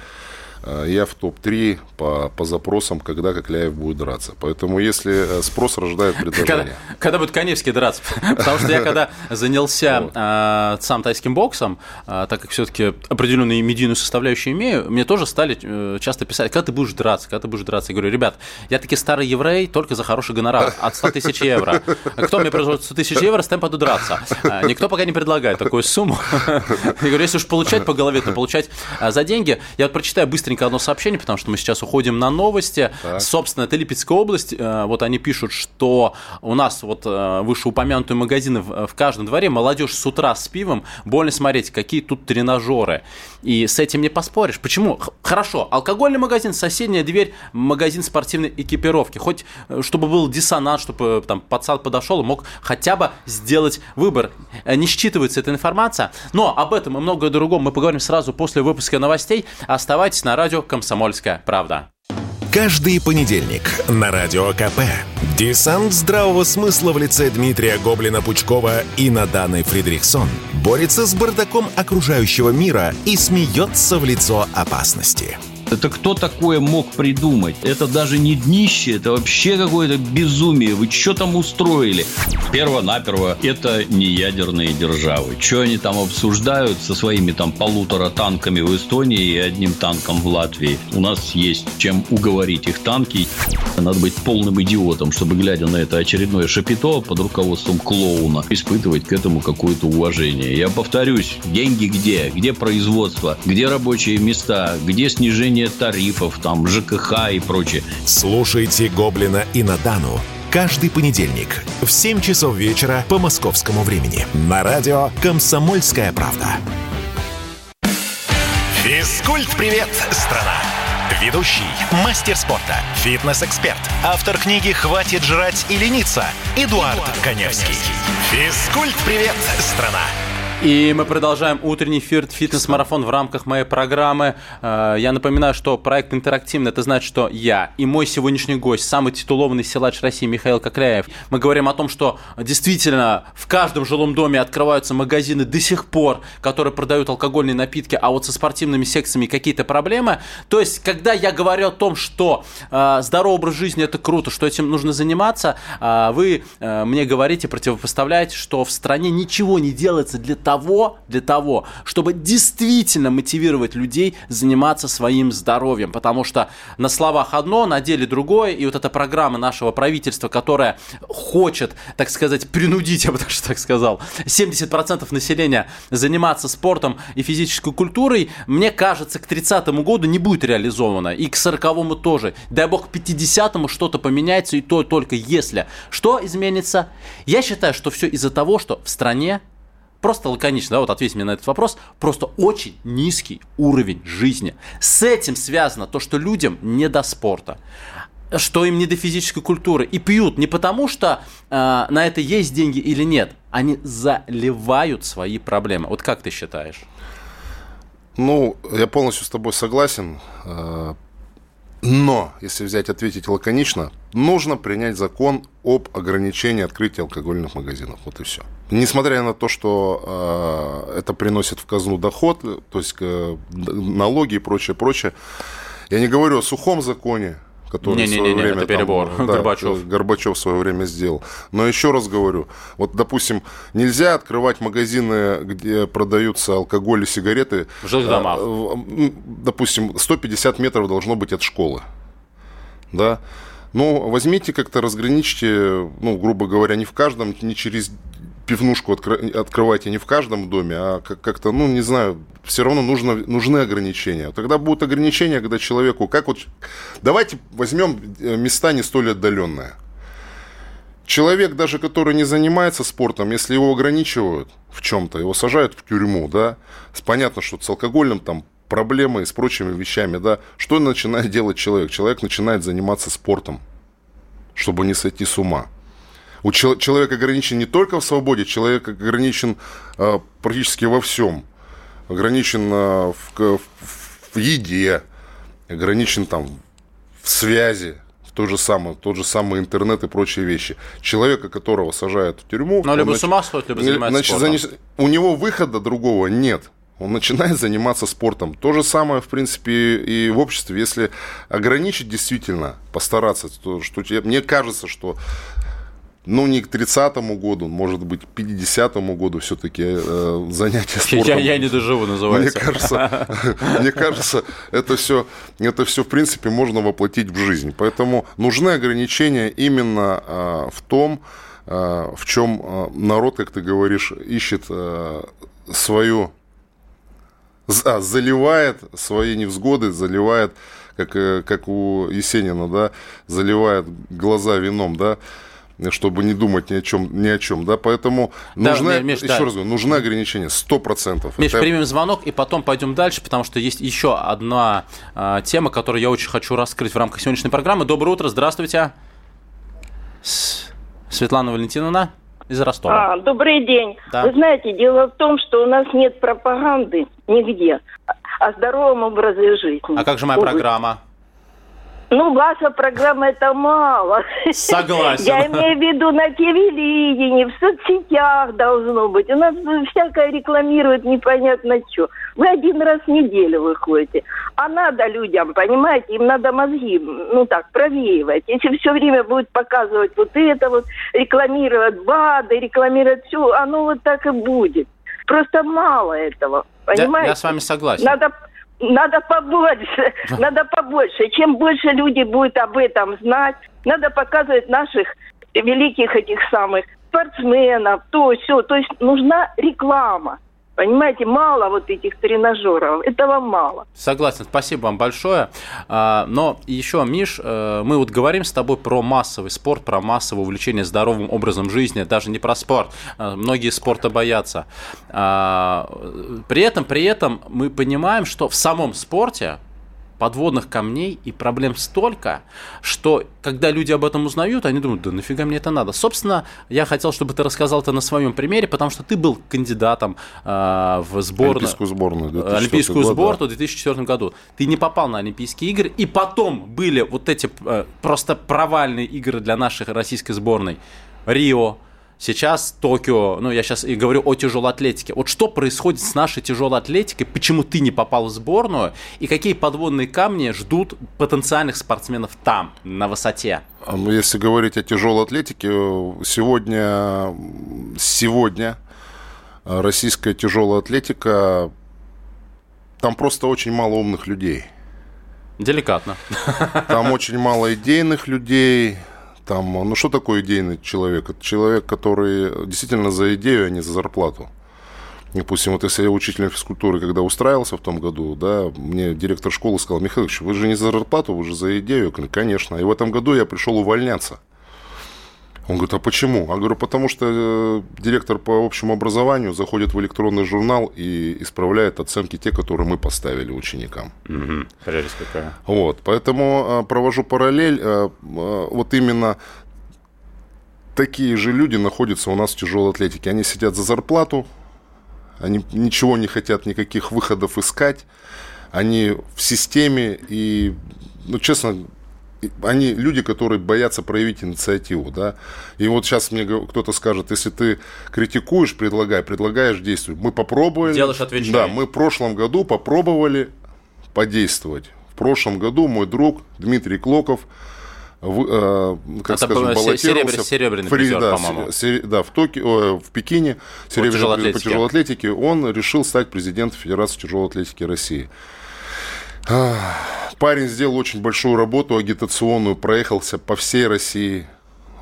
[SPEAKER 3] я в топ-3 по, по запросам, когда Кокляев будет драться. Поэтому если э, спрос рождает предложение.
[SPEAKER 2] Когда, когда будет Коневский драться? Потому что я когда занялся э, сам тайским боксом, так как все-таки определенную медийную составляющую имею, мне тоже стали часто писать, когда ты будешь драться, когда ты будешь драться. Я говорю, ребят, я таки старый еврей, только за хороший гонорар от 100 тысяч евро. Кто мне производит 100 тысяч евро, с тем пойду драться. Никто пока не предлагает такую сумму. Я говорю, если уж получать по голове, то получать за деньги. Я вот прочитаю быстренько быстренько одно сообщение, потому что мы сейчас уходим на новости. Так. Собственно, это Липецкая область. Э, вот они пишут, что у нас вот э, вышеупомянутые магазины в каждом дворе. Молодежь с утра с пивом. Больно смотреть, какие тут тренажеры. И с этим не поспоришь. Почему? Хорошо, алкогольный магазин, соседняя дверь, магазин спортивной экипировки. Хоть э, чтобы был диссонанс, чтобы там пацан подошел и мог хотя бы сделать выбор. Не считывается эта информация. Но об этом и многое другом мы поговорим сразу после выпуска новостей. Оставайтесь на радио «Комсомольская правда».
[SPEAKER 4] Каждый понедельник на Радио КП. Десант здравого смысла в лице Дмитрия Гоблина-Пучкова и Наданы Фридрихсон борется с бардаком окружающего мира и смеется в лицо опасности –
[SPEAKER 7] это кто такое мог придумать? Это даже не днище, это вообще какое-то безумие. Вы что там устроили? Перво-наперво, это не ядерные державы. Что они там обсуждают со своими там полутора танками в Эстонии и одним танком в Латвии? У нас есть чем уговорить их танки. Надо быть полным идиотом, чтобы, глядя на это очередное шапито под руководством клоуна, испытывать к этому какое-то уважение. Я повторюсь, деньги где? Где производство? Где рабочие места? Где снижение снижение тарифов, там, ЖКХ и прочее.
[SPEAKER 4] Слушайте «Гоблина» и Надану каждый понедельник в 7 часов вечера по московскому времени на радио «Комсомольская правда».
[SPEAKER 1] Физкульт-привет, страна! Ведущий, мастер спорта, фитнес-эксперт, автор книги «Хватит жрать и лениться» Эдуард, Эдуард Коневский. Физкульт-привет, страна!
[SPEAKER 2] И мы продолжаем утренний эфир фитнес-марафон в рамках моей программы. Э, я напоминаю, что проект интерактивный. Это значит, что я и мой сегодняшний гость, самый титулованный силач России Михаил Кокляев, мы говорим о том, что действительно в каждом жилом доме открываются магазины до сих пор, которые продают алкогольные напитки, а вот со спортивными секциями какие-то проблемы. То есть, когда я говорю о том, что э, здоровый образ жизни это круто, что этим нужно заниматься, э, вы мне говорите, противопоставляете, что в стране ничего не делается для того, того, для того, чтобы действительно мотивировать людей заниматься своим здоровьем. Потому что на словах одно, на деле другое. И вот эта программа нашего правительства, которая хочет, так сказать, принудить, я бы даже так сказал, 70% населения заниматься спортом и физической культурой, мне кажется, к 30 году не будет реализована. И к 40-му тоже. Дай бог, к 50-му что-то поменяется, и то только если. Что изменится? Я считаю, что все из-за того, что в стране просто лаконично, да, вот ответь мне на этот вопрос, просто очень низкий уровень жизни. С этим связано то, что людям не до спорта что им не до физической культуры. И пьют не потому, что э, на это есть деньги или нет. Они заливают свои проблемы. Вот как ты считаешь?
[SPEAKER 3] Ну, я полностью с тобой согласен. Э, но, если взять, ответить лаконично, нужно принять закон об ограничении открытия алкогольных магазинов. Вот и все. Несмотря на то, что э, это приносит в казну доход, то есть э, налоги и прочее, прочее, я не говорю о сухом законе, который не, в свое не, не, время...
[SPEAKER 2] Это перебор.
[SPEAKER 3] Там, да, Горбачев. Горбачев в свое время сделал. Но еще раз говорю, вот, допустим, нельзя открывать магазины, где продаются алкоголь и сигареты.
[SPEAKER 2] В жилых э, домах.
[SPEAKER 3] Допустим, 150 метров должно быть от школы. Да? Ну, возьмите как-то разграничьте, ну, грубо говоря, не в каждом, не через пивнушку откры- открывайте не в каждом доме, а как-то, ну, не знаю, все равно нужно, нужны ограничения. Тогда будут ограничения, когда человеку, как вот, давайте возьмем э, места не столь отдаленные. Человек, даже который не занимается спортом, если его ограничивают в чем-то, его сажают в тюрьму, да, понятно, что с алкогольным там проблемы и с прочими вещами, да, что начинает делать человек? Человек начинает заниматься спортом, чтобы не сойти с ума. У чел- человек ограничен не только в свободе, человек ограничен э, практически во всем. Ограничен э, в, в, в еде, ограничен там в связи, в то же самое, тот же самый интернет и прочие вещи. Человека, которого сажают в тюрьму...
[SPEAKER 2] Ну, либо нач... с ума сходит, либо занимается значит, спортом. Занес...
[SPEAKER 3] У него выхода другого нет он начинает заниматься спортом. То же самое, в принципе, и в обществе. Если ограничить действительно, постараться, то что мне кажется, что ну, не к 30-му году, может быть, к 50-му году все-таки э, занятия спортом.
[SPEAKER 2] Я, я не доживу, называется.
[SPEAKER 3] Мне кажется, мне кажется это, все, это все, в принципе, можно воплотить в жизнь. Поэтому нужны ограничения именно э, в том, э, в чем э, народ, как ты говоришь, ищет свою... А, заливает свои невзгоды, заливает, как, э, как у Есенина, да, заливает глаза вином, да, чтобы не думать ни о чем, ни о чем, да, поэтому да, нужны, Миш, еще да. раз говорю, нужны ограничения, сто процентов.
[SPEAKER 2] Миш, Это... примем звонок и потом пойдем дальше, потому что есть еще одна э, тема, которую я очень хочу раскрыть в рамках сегодняшней программы. Доброе утро, здравствуйте. С... Светлана Валентиновна из Ростова.
[SPEAKER 8] А, добрый день. Да. Вы знаете, дело в том, что у нас нет пропаганды нигде о здоровом образе жизни.
[SPEAKER 2] А как же моя Образ... программа?
[SPEAKER 8] Ну, ваша программа это мало.
[SPEAKER 2] Согласен.
[SPEAKER 8] Я имею в виду на телевидении, в соцсетях должно быть. У нас всякое рекламируют непонятно что. Вы один раз в неделю выходите. А надо людям, понимаете, им надо мозги, ну так, провеивать. Если все время будет показывать вот это вот, рекламировать БАДы, рекламировать все, оно вот так и будет. Просто мало этого, понимаете?
[SPEAKER 2] Я, я с вами согласен.
[SPEAKER 8] Надо надо побольше, надо побольше. Чем больше люди будут об этом знать, надо показывать наших великих этих самых спортсменов, то все. То есть нужна реклама. Понимаете, мало вот этих тренажеров, этого мало.
[SPEAKER 2] Согласен, спасибо вам большое. А, но еще, Миш, э, мы вот говорим с тобой про массовый спорт, про массовое увлечение здоровым образом жизни, даже не про спорт. А, многие спорта боятся. А, при этом, при этом мы понимаем, что в самом спорте подводных камней и проблем столько, что когда люди об этом узнают, они думают, да нафига мне это надо. Собственно, я хотел, чтобы ты рассказал это на своем примере, потому что ты был кандидатом э, в сборную.
[SPEAKER 3] Олимпийскую сборную.
[SPEAKER 2] Олимпийскую год, сборную в 2004 году. Ты не попал на Олимпийские игры, и потом были вот эти э, просто провальные игры для нашей российской сборной. Рио, Сейчас Токио, ну я сейчас и говорю о тяжелой атлетике. Вот что происходит с нашей тяжелой атлетикой, почему ты не попал в сборную, и какие подводные камни ждут потенциальных спортсменов там, на высоте?
[SPEAKER 3] А, ну, если говорить о тяжелой атлетике, сегодня, сегодня российская тяжелая атлетика, там просто очень мало умных людей.
[SPEAKER 2] Деликатно.
[SPEAKER 3] Там очень мало идейных людей, там, ну что такое идейный человек? Это человек, который действительно за идею, а не за зарплату. Допустим, вот если я учителем физкультуры, когда устраивался в том году, да, мне директор школы сказал, Михаил вы же не за зарплату, вы же за идею. Я говорю, конечно. И в этом году я пришел увольняться. Он говорит, а почему? Я говорю, потому что э, директор по общему образованию заходит в электронный журнал и исправляет оценки те, которые мы поставили ученикам.
[SPEAKER 2] Угу. Прелесть какая.
[SPEAKER 3] Вот, поэтому э, провожу параллель. Э, вот именно такие же люди находятся у нас в тяжелой атлетике. Они сидят за зарплату, они ничего не хотят, никаких выходов искать, они в системе и, ну, честно, они люди, которые боятся проявить инициативу, да. И вот сейчас мне кто-то скажет, если ты критикуешь, предлагай, предлагаешь действуй. Мы попробовали.
[SPEAKER 2] Делаешь, отвечай.
[SPEAKER 3] Да, мы в прошлом году попробовали подействовать. В прошлом году мой друг Дмитрий Клоков в, э, как
[SPEAKER 2] Это
[SPEAKER 3] скажем, баллотировался.
[SPEAKER 2] серебряный
[SPEAKER 3] Фри-
[SPEAKER 2] призер,
[SPEAKER 3] да,
[SPEAKER 2] по-моему.
[SPEAKER 3] да, в, Токио, э, в Пекине, серебряный по
[SPEAKER 2] тяжелоатлетике.
[SPEAKER 3] тяжелоатлетике, он решил стать президентом Федерации тяжелой атлетики России. Парень сделал очень большую работу агитационную, проехался по всей России,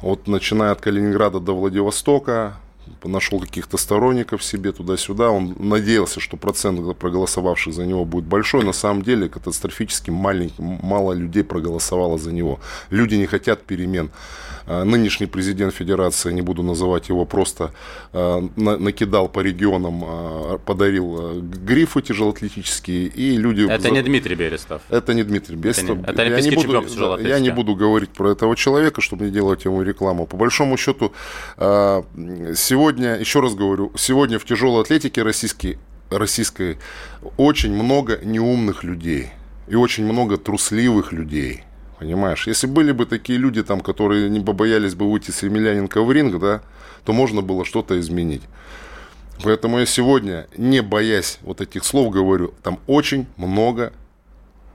[SPEAKER 3] вот начиная от Калининграда до Владивостока, нашел каких-то сторонников себе туда-сюда. Он надеялся, что процент проголосовавших за него будет большой. На самом деле катастрофически маленький, мало людей проголосовало за него. Люди не хотят перемен. А, Нынешний президент Федерации, не буду называть его, просто а, на- накидал по регионам, а, подарил грифы тяжелоатлетические, и люди...
[SPEAKER 2] Это не Дмитрий Берестов.
[SPEAKER 3] это не Дмитрий Бестов.
[SPEAKER 2] не- это
[SPEAKER 3] я, не буду, я не буду говорить про этого человека, чтобы не делать ему рекламу. По большому счету, а, сегодня, еще раз говорю, сегодня в тяжелой атлетике российской, российской очень много неумных людей и очень много трусливых людей. Понимаешь, если были бы такие люди, там, которые не побоялись бы выйти с Емельяненко в ринг, да, то можно было что-то изменить. Поэтому я сегодня, не боясь вот этих слов, говорю, там очень много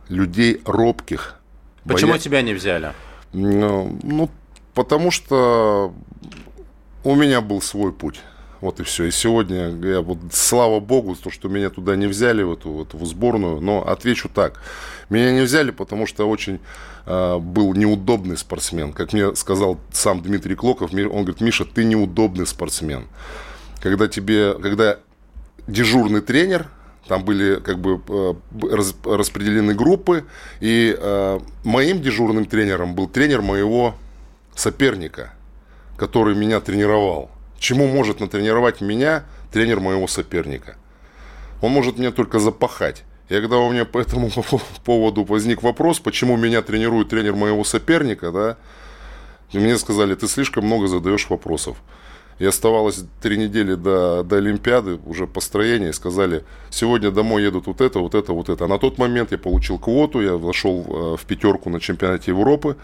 [SPEAKER 3] людей робких.
[SPEAKER 2] Почему
[SPEAKER 3] Боя-
[SPEAKER 2] тебя не взяли?
[SPEAKER 3] Ну, ну, потому что у меня был свой путь. Вот и все. И сегодня я вот, слава богу, то, что меня туда не взяли, в эту, в сборную. Но отвечу так. Меня не взяли, потому что очень э, был неудобный спортсмен. Как мне сказал сам Дмитрий Клоков, он говорит, Миша, ты неудобный спортсмен. Когда тебе, когда дежурный тренер, там были как бы э, раз- распределены группы, и э, моим дежурным тренером был тренер моего соперника, который меня тренировал. Чему может натренировать меня тренер моего соперника? Он может меня только запахать. И когда у меня по этому поводу возник вопрос, почему меня тренирует тренер моего соперника, да, мне сказали, ты слишком много задаешь вопросов. И оставалось три недели до, до Олимпиады, уже построение, и сказали, сегодня домой едут вот это, вот это, вот это. А на тот момент я получил квоту, я вошел э, в пятерку на чемпионате Европы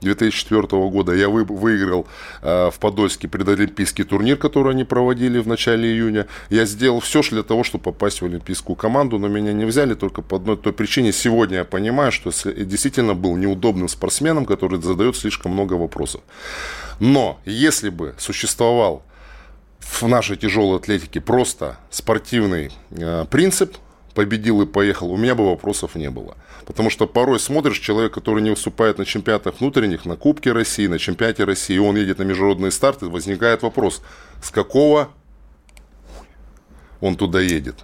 [SPEAKER 3] 2004 года. Я вы- выиграл э, в Подольске предолимпийский турнир, который они проводили в начале июня. Я сделал все для того, чтобы попасть в олимпийскую команду, но меня не взяли только по одной той причине. Сегодня я понимаю, что я действительно был неудобным спортсменом, который задает слишком много вопросов. Но если бы существовал в нашей тяжелой атлетике просто спортивный э, принцип, победил и поехал, у меня бы вопросов не было. Потому что порой смотришь, человек, который не выступает на чемпионатах внутренних, на Кубке России, на чемпионате России, он едет на международные старты, возникает вопрос, с какого он туда едет?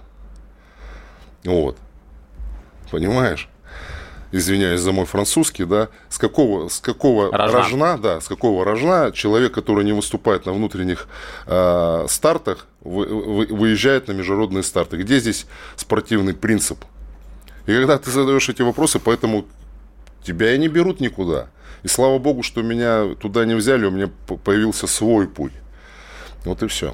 [SPEAKER 3] Вот. Понимаешь? Извиняюсь за мой французский, да, с какого, с какого
[SPEAKER 2] Рожна.
[SPEAKER 3] рожна, да, с какого рожна человек, который не выступает на внутренних э, стартах, вы- вы- выезжает на международные старты. Где здесь спортивный принцип? И когда ты задаешь эти вопросы, поэтому тебя и не берут никуда. И слава богу, что меня туда не взяли, у меня появился свой путь. Вот и все.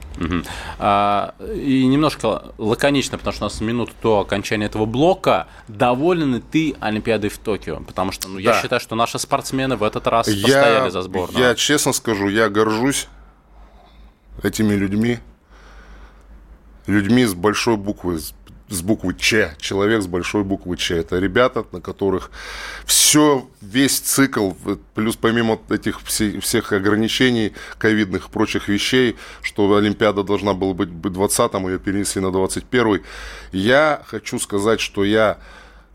[SPEAKER 2] А, и немножко лаконично, потому что у нас минута до окончания этого блока. Доволен ли ты Олимпиадой в Токио? Потому что ну, я
[SPEAKER 3] Да.
[SPEAKER 2] считаю, что наши спортсмены в этот раз постояли за сборную.
[SPEAKER 3] Я честно скажу, я горжусь этими людьми. Людьми с большой буквы, с, буквы Ч. Человек с большой буквы Ч. Это ребята, на которых все, весь цикл, плюс помимо этих все- всех ограничений ковидных и прочих вещей, что Олимпиада должна была быть в 20-м, ее перенесли на 21-й. Я хочу сказать, что я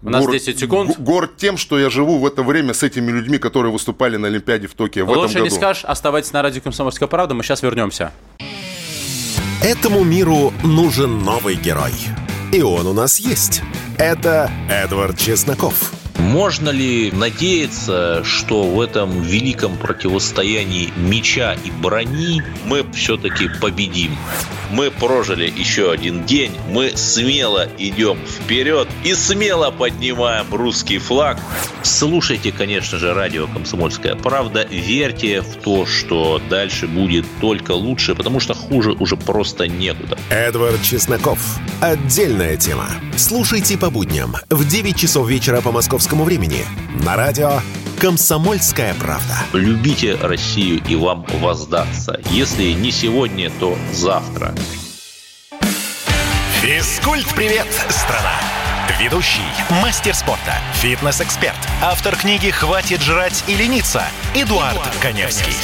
[SPEAKER 2] У нас 10 секунд.
[SPEAKER 3] Горд тем, что я живу в это время с этими людьми, которые выступали на Олимпиаде в Токио в этом
[SPEAKER 2] Лучше
[SPEAKER 3] году.
[SPEAKER 2] не скажешь, оставайтесь на радио «Комсомольская правда», мы сейчас вернемся.
[SPEAKER 4] Этому миру нужен новый герой. И он у нас есть. Это Эдвард Чесноков.
[SPEAKER 9] Можно ли надеяться, что в этом великом противостоянии меча и брони мы все-таки победим? Мы прожили еще один день, мы смело идем вперед и смело поднимаем русский флаг. Слушайте, конечно же, радио «Комсомольская правда», верьте в то, что дальше будет только лучше, потому что хуже уже просто некуда.
[SPEAKER 4] Эдвард Чесноков. Отдельная тема. Слушайте по будням в 9 часов вечера по московскому времени на радио «Комсомольская правда».
[SPEAKER 9] Любите Россию и вам воздастся. Если не сегодня, то завтра.
[SPEAKER 1] Физкульт-привет, страна! Ведущий, мастер спорта, фитнес-эксперт, автор книги «Хватит жрать и лениться» Эдуард, Эдуард Коневский.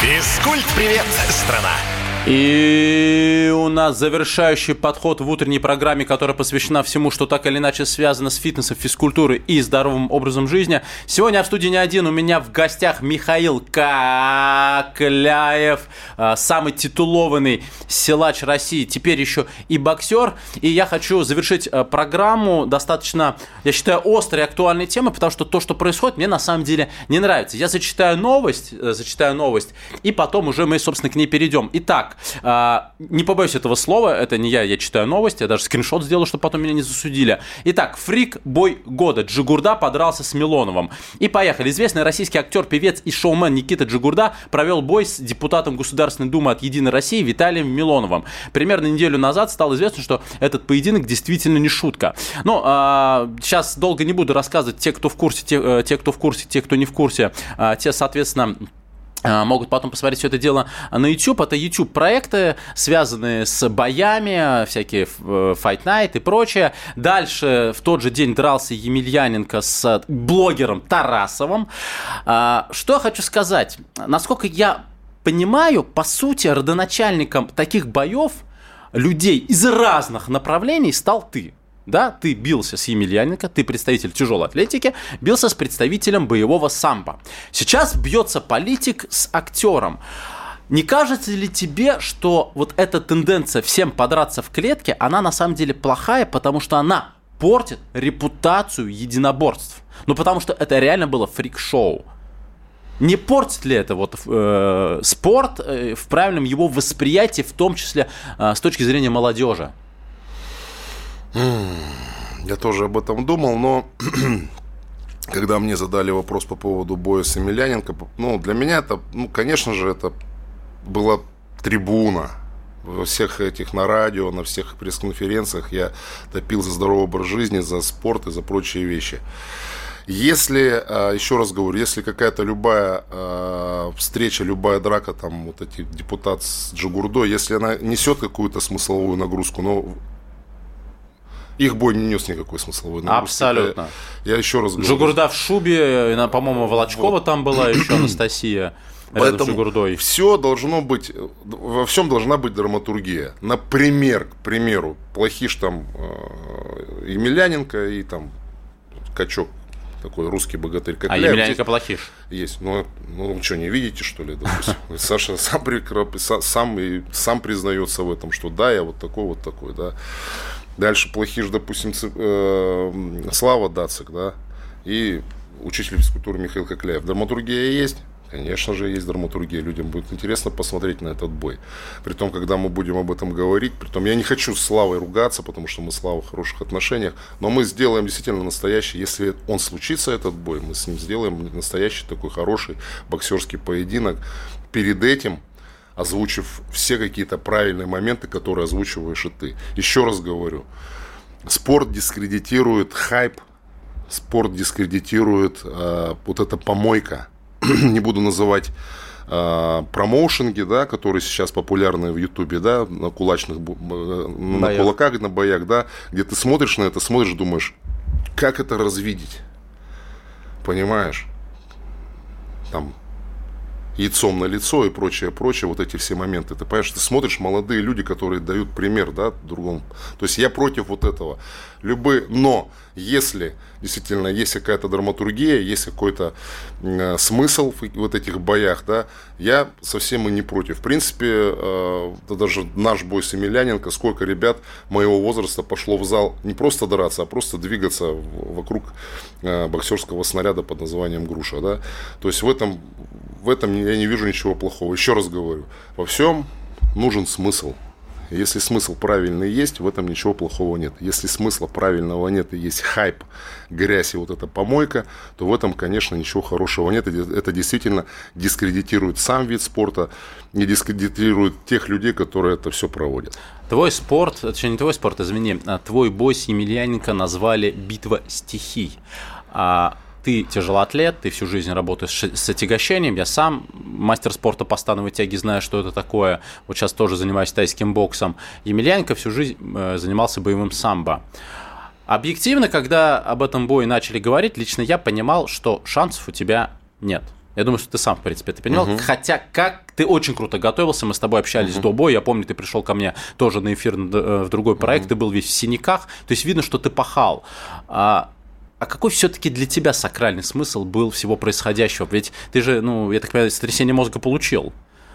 [SPEAKER 1] Физкульт-привет, страна!
[SPEAKER 2] И у нас завершающий подход в утренней программе, которая посвящена всему, что так или иначе связано с фитнесом, физкультурой и здоровым образом жизни. Сегодня в студии не один, у меня в гостях Михаил Кокляев, а, самый титулованный силач России, теперь еще и боксер. И я хочу завершить а, программу достаточно, я считаю, острой актуальной темы, потому что то, что происходит, мне на самом деле не нравится. Я зачитаю новость, э, зачитаю новость, и потом уже мы, собственно, к ней перейдем. Итак, а, не побоюсь этого слова, это не я, я читаю новости, я даже скриншот сделал, чтобы потом меня не засудили. Итак, фрик бой года. Джигурда подрался с Милоновым. И поехали. Известный российский актер, певец и шоумен Никита Джигурда провел бой с депутатом Государственной Думы от Единой России Виталием Милоновым. Примерно неделю назад стало известно, что этот поединок действительно не шутка. Ну, а, сейчас долго не буду рассказывать, те, кто в курсе, те, э, те кто в курсе, те, кто не в курсе, а, те, соответственно, могут потом посмотреть все это дело на YouTube. Это YouTube проекты, связанные с боями, всякие э, Fight Night и прочее. Дальше в тот же день дрался Емельяненко с блогером Тарасовым. А, что я хочу сказать? Насколько я понимаю, по сути, родоначальником таких боев людей из разных направлений стал ты. Да, ты бился с Емельяненко, ты представитель тяжелой атлетики, бился с представителем боевого самбо. Сейчас бьется политик с актером. Не кажется ли тебе, что вот эта тенденция всем подраться в клетке, она на самом деле плохая, потому что она портит репутацию единоборств? Ну, потому что это реально было фрик-шоу. Не портит ли это вот э, спорт э, в правильном его восприятии, в том числе э, с точки зрения молодежи?
[SPEAKER 3] Я тоже об этом думал, но когда мне задали вопрос по поводу боя с Емельяненко, ну, для меня это, ну, конечно же, это была трибуна. Во всех этих на радио, на всех пресс-конференциях я топил за здоровый образ жизни, за спорт и за прочие вещи. Если, а, еще раз говорю, если какая-то любая а, встреча, любая драка, там, вот эти депутат с Джигурдой, если она несет какую-то смысловую нагрузку, но их бой не нес никакой смысловой
[SPEAKER 2] нагрузки. Абсолютно.
[SPEAKER 3] Я, я еще раз говорю.
[SPEAKER 2] Жигурда в шубе, по-моему, Волочкова вот. там была еще Анастасия.
[SPEAKER 3] Поэтому все должно быть, во всем должна быть драматургия. Например, к примеру, плохиш там э, Емельяненко и там Качок такой русский богатырь.
[SPEAKER 2] Как а Ляев. Емельяненко плохиш?
[SPEAKER 3] Есть. Ну, ну, что, не видите, что ли? Саша сам, сам, сам признается в этом, что да, я вот такой, вот такой, да. Дальше плохиш, допустим, э, Слава Дацик, да, и учитель физкультуры Михаил Кокляев. Драматургия есть? Конечно же, есть драматургия. Людям будет интересно посмотреть на этот бой. При том, когда мы будем об этом говорить, при том, я не хочу с Славой ругаться, потому что мы с Славой в хороших отношениях, но мы сделаем действительно настоящий, если он случится, этот бой, мы с ним сделаем настоящий такой хороший боксерский поединок. Перед этим озвучив все какие-то правильные моменты, которые озвучиваешь и ты. Еще раз говорю, спорт дискредитирует хайп, спорт дискредитирует э, вот эта помойка. Не буду называть э, промоушенги, да, которые сейчас популярны в Ютубе, да, на кулачных, э, на кулаках, на боях, да, где ты смотришь на это, смотришь, думаешь, как это развидеть, понимаешь? Там яйцом на лицо и прочее, прочее, вот эти все моменты. Ты понимаешь, ты смотришь молодые люди, которые дают пример, да, другому. То есть я против вот этого. Любые, но если действительно есть какая-то драматургия, есть какой-то э, смысл в вот этих боях, да, я совсем и не против. В принципе, э, даже наш бой с Емельяненко, сколько ребят моего возраста пошло в зал не просто драться, а просто двигаться вокруг э, боксерского снаряда под названием груша, да. То есть в этом, в этом я не вижу ничего плохого. Еще раз говорю, во всем нужен смысл. Если смысл правильный есть, в этом ничего плохого нет. Если смысла правильного нет и есть хайп, грязь и вот эта помойка, то в этом, конечно, ничего хорошего нет. Это действительно дискредитирует сам вид спорта, не дискредитирует тех людей, которые это все проводят.
[SPEAKER 2] Твой спорт, точнее не твой спорт, извини, а твой бой с Емельяненко назвали «Битва стихий». А ты тяжелоатлет, ты всю жизнь работаешь с отягощением. Я сам мастер спорта по становой тяге, знаю, что это такое. Вот сейчас тоже занимаюсь тайским боксом. Емельяненко всю жизнь э, занимался боевым самбо. Объективно, когда об этом бое начали говорить, лично я понимал, что шансов у тебя нет. Я думаю, что ты сам, в принципе, это понимал. Угу. Хотя, как ты очень круто готовился, мы с тобой общались угу. до боя. Я помню, ты пришел ко мне тоже на эфир э, в другой проект, угу. ты был весь в синяках. То есть видно, что ты пахал. А, какой все-таки для тебя сакральный смысл был всего происходящего? Ведь ты же, ну, я так понимаю, сотрясение мозга получил.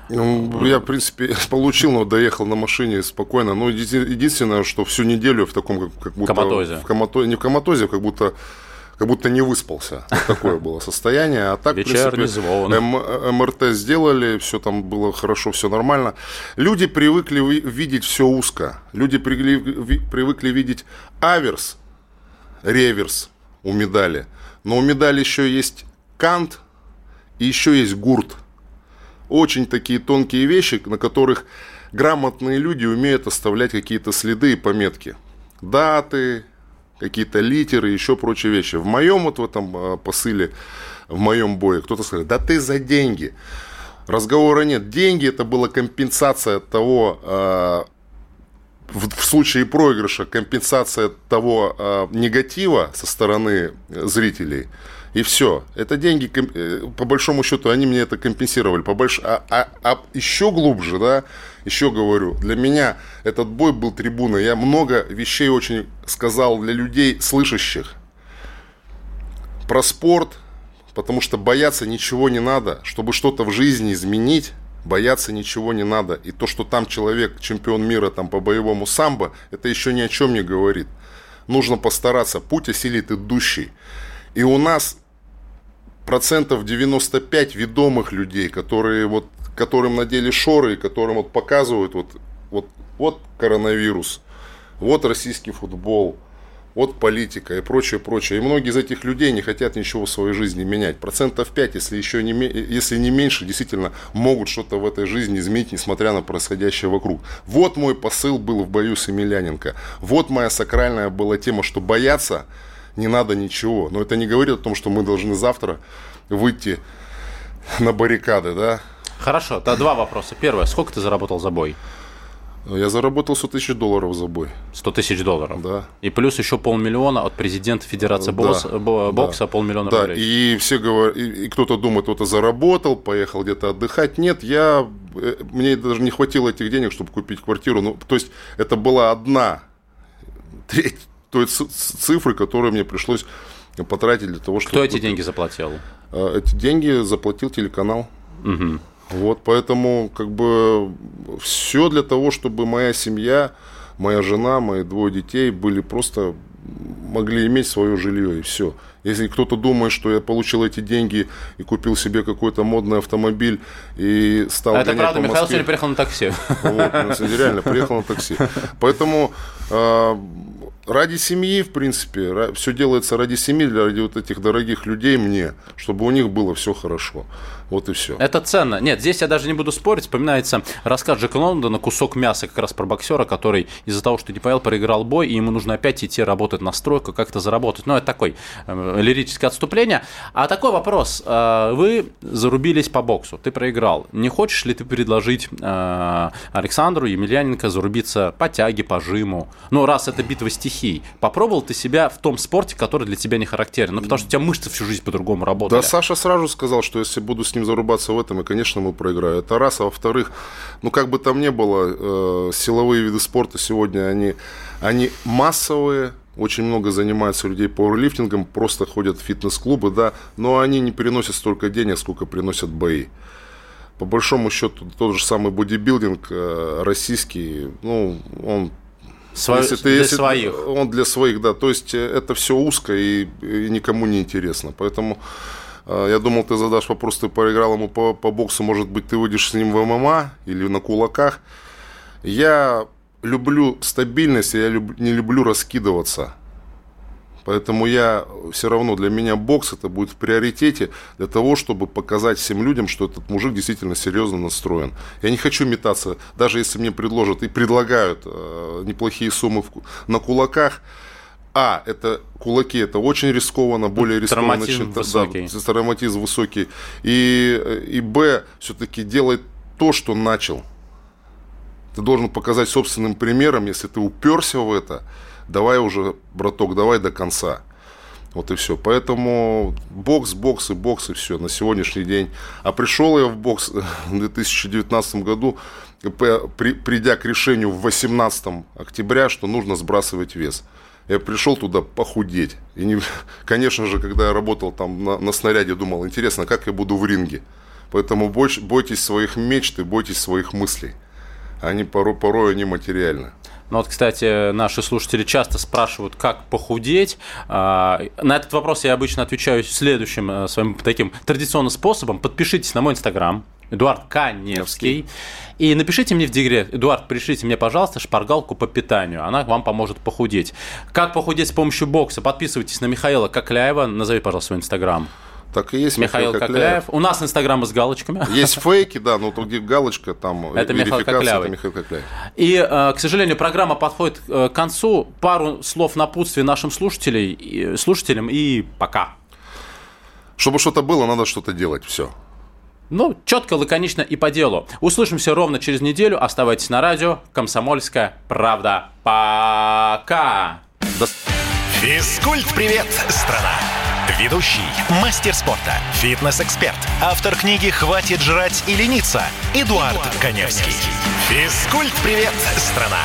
[SPEAKER 3] Ну, я, в принципе, получил, но доехал на машине спокойно. Ну, единственное, что всю неделю в таком, как, как будто...
[SPEAKER 2] Коматозе.
[SPEAKER 3] В коматозе. Не в коматозе, а как будто как будто не выспался. Вот такое было состояние. А так,
[SPEAKER 2] Вечерний в принципе,
[SPEAKER 3] МРТ сделали, все там было хорошо, все нормально. Люди привыкли видеть все узко. Люди привыкли видеть аверс, реверс, у медали. Но у медали еще есть кант и еще есть гурт. Очень такие тонкие вещи, на которых грамотные люди умеют оставлять какие-то следы и пометки. Даты, какие-то литеры, еще прочие вещи. В моем вот в этом а, посыле, в моем бое, кто-то сказал, да ты за деньги. Разговора нет. Деньги это была компенсация того а, в, в случае проигрыша компенсация того э, негатива со стороны зрителей. И все. Это деньги, э, по большому счету, они мне это компенсировали. По больш... а, а, а еще глубже, да, еще говорю, для меня этот бой был трибуной. Я много вещей очень сказал для людей, слышащих. Про спорт, потому что бояться ничего не надо. Чтобы что-то в жизни изменить, бояться ничего не надо. И то, что там человек, чемпион мира там, по боевому самбо, это еще ни о чем не говорит. Нужно постараться, путь осилит идущий. И у нас процентов 95 ведомых людей, которые вот, которым надели шоры, которым вот показывают вот, вот, вот коронавирус, вот российский футбол, от политика и прочее, прочее. И многие из этих людей не хотят ничего в своей жизни менять. Процентов 5, если, еще не, если не меньше, действительно могут что-то в этой жизни изменить, несмотря на происходящее вокруг. Вот мой посыл был в бою с Емельяненко. Вот моя сакральная была тема, что бояться не надо ничего. Но это не говорит о том, что мы должны завтра выйти на баррикады, да?
[SPEAKER 2] Хорошо, то два вопроса. Первое, сколько ты заработал за бой?
[SPEAKER 3] Я заработал 100 тысяч долларов за бой.
[SPEAKER 2] 100 тысяч долларов?
[SPEAKER 3] Да.
[SPEAKER 2] И плюс еще полмиллиона от президента Федерации бокс, да, бокса, да. полмиллиона
[SPEAKER 3] да.
[SPEAKER 2] рублей.
[SPEAKER 3] И все говорят, и, и кто-то думает, кто-то заработал, поехал где-то отдыхать. Нет, я, э, мне даже не хватило этих денег, чтобы купить квартиру. Ну, то есть это была одна треть той цифры, которую мне пришлось потратить для того, чтобы...
[SPEAKER 2] Кто эти деньги заплатил?
[SPEAKER 3] А, эти деньги заплатил телеканал.
[SPEAKER 2] Угу.
[SPEAKER 3] Вот, поэтому как бы все для того, чтобы моя семья, моя жена, мои двое детей были просто могли иметь свое жилье и все. Если кто-то думает, что я получил эти деньги и купил себе какой-то модный автомобиль и стал
[SPEAKER 2] а это правда, Михаил сегодня приехал на такси.
[SPEAKER 3] Вот, реально, приехал на такси. Поэтому э, ради семьи, в принципе, все делается ради семьи, ради вот этих дорогих людей мне, чтобы у них было все хорошо. Вот и все.
[SPEAKER 2] Это ценно. Нет, здесь я даже не буду спорить. Вспоминается рассказ Джека Лондона «Кусок мяса» как раз про боксера, который из-за того, что не поел, проиграл бой, и ему нужно опять идти работать на стройку, как-то заработать. Ну, это такой э, лирическое отступление. А такой вопрос. Э, вы зарубились по боксу, ты проиграл. Не хочешь ли ты предложить э, Александру Емельяненко зарубиться по тяге, по жиму? Ну, раз это битва стихий. Попробовал ты себя в том спорте, который для тебя не характерен? Ну, потому что у тебя мышцы всю жизнь по-другому работали.
[SPEAKER 3] Да, Саша сразу сказал, что если буду с ним зарубаться в этом, и, конечно, мы проиграю. Это раз. А во-вторых, ну, как бы там ни было, э, силовые виды спорта сегодня, они, они массовые, очень много занимаются людей пауэрлифтингом, просто ходят в фитнес-клубы, да, но они не приносят столько денег, сколько приносят бои. По большому счету, тот же самый бодибилдинг э, российский, ну, он
[SPEAKER 2] Сво...
[SPEAKER 3] если ты,
[SPEAKER 2] для
[SPEAKER 3] если
[SPEAKER 2] своих.
[SPEAKER 3] Он для своих, да. То есть э, это все узко и, и никому не интересно. Поэтому я думал, ты задашь вопрос, ты проиграл ему по, по боксу, может быть, ты выйдешь с ним в ММА или на кулаках. Я люблю стабильность, я люб, не люблю раскидываться. Поэтому я все равно, для меня бокс это будет в приоритете для того, чтобы показать всем людям, что этот мужик действительно серьезно настроен. Я не хочу метаться, даже если мне предложат и предлагают э, неплохие суммы в, на кулаках. А, это кулаки, это очень рискованно, более рискованно,
[SPEAKER 2] Травматизм
[SPEAKER 3] чем
[SPEAKER 2] высокий.
[SPEAKER 3] Да, травматизм высокий. И, и Б, все-таки делать то, что начал. Ты должен показать собственным примером, если ты уперся в это, давай уже, браток, давай до конца. Вот и все. Поэтому бокс, бокс и бокс и все на сегодняшний день. А пришел я в бокс в 2019 году, при, придя к решению в 18 октября, что нужно сбрасывать вес. Я пришел туда похудеть. И, не, конечно же, когда я работал там на, на снаряде, думал, интересно, как я буду в ринге. Поэтому бойся, бойтесь своих мечт и бойтесь своих мыслей. Они порой, порой они материальны.
[SPEAKER 2] Ну вот, кстати, наши слушатели часто спрашивают, как похудеть. А, На этот вопрос я обычно отвечаю следующим э, своим таким традиционным способом. Подпишитесь на мой инстаграм. Эдуард Каневский. И напишите мне в дигре, Эдуард, пришлите мне, пожалуйста, шпаргалку по питанию. Она вам поможет похудеть. Как похудеть с помощью бокса? Подписывайтесь на Михаила Кокляева. Назови, пожалуйста, свой инстаграм.
[SPEAKER 3] Так и есть
[SPEAKER 2] Михаил,
[SPEAKER 3] Михаил
[SPEAKER 2] Кокляев. У нас инстаграмы с галочками.
[SPEAKER 3] Есть фейки, да, но тут где галочка, там
[SPEAKER 2] Это Михаил Коклявый.
[SPEAKER 3] это Михаил Кокляев.
[SPEAKER 2] И, э, к сожалению, программа подходит э, к концу. Пару слов напутствия нашим слушателей, и- слушателям и пока.
[SPEAKER 3] Чтобы что-то было, надо что-то делать, все.
[SPEAKER 2] Ну, четко, лаконично и по делу. Услышимся ровно через неделю. Оставайтесь на радио. Комсомольская правда. Пока!
[SPEAKER 1] Физкульт-привет, страна! Ведущий, мастер спорта, фитнес-эксперт, автор книги «Хватит жрать и лениться» Эдуард Коневский. Физкульт-привет, страна!